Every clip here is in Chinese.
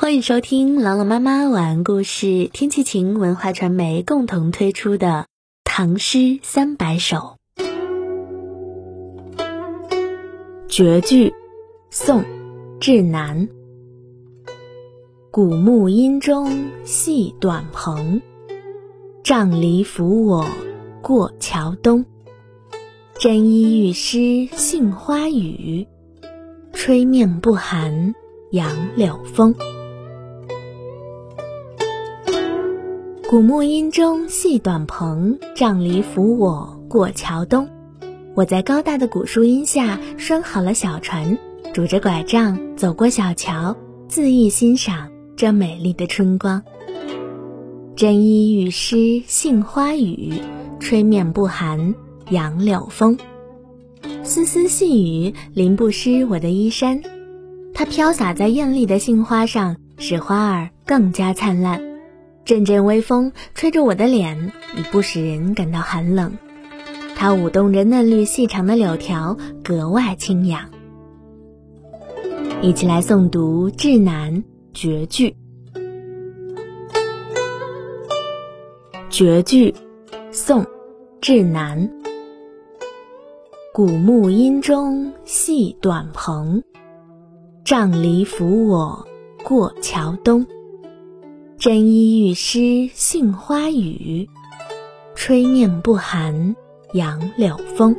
欢迎收听朗朗妈妈晚安故事，天气晴文化传媒共同推出的《唐诗三百首》绝句，宋·志南。古木阴中系短篷，杖藜扶我过桥东。沾衣欲湿杏花雨，吹面不寒杨柳风。古木阴中系短篷，杖藜扶我过桥东。我在高大的古树荫下拴好了小船，拄着拐杖走过小桥，恣意欣赏这美丽的春光。真衣欲湿杏花雨，吹面不寒杨柳风。丝丝细雨淋不湿我的衣衫，它飘洒在艳丽的杏花上，使花儿更加灿烂。阵阵微风吹着我的脸，已不使人感到寒冷。它舞动着嫩绿细长的柳条，格外清雅。一起来诵读《志南绝句》。绝句，宋，志南。古木阴中系短篷，杖藜扶我过桥东。沾衣欲湿杏花雨，吹面不寒杨柳风。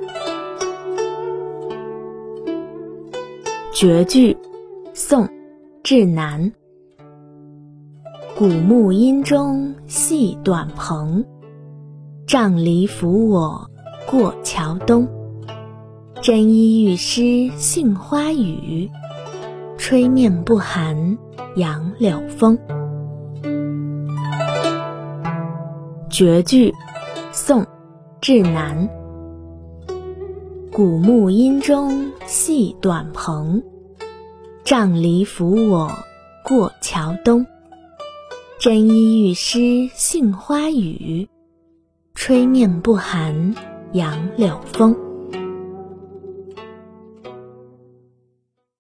绝句，宋，志南。古木阴中系短篷，杖藜扶我过桥东。沾衣欲湿杏花雨，吹面不寒杨柳风。绝句，宋，志南。古木阴中系短篷，杖藜扶我过桥东。沾衣欲湿杏花雨，吹面不寒杨柳风。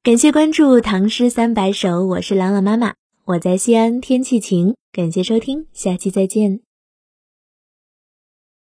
感谢关注《唐诗三百首》，我是朗朗妈妈，我在西安，天气晴。感谢收听，下期再见。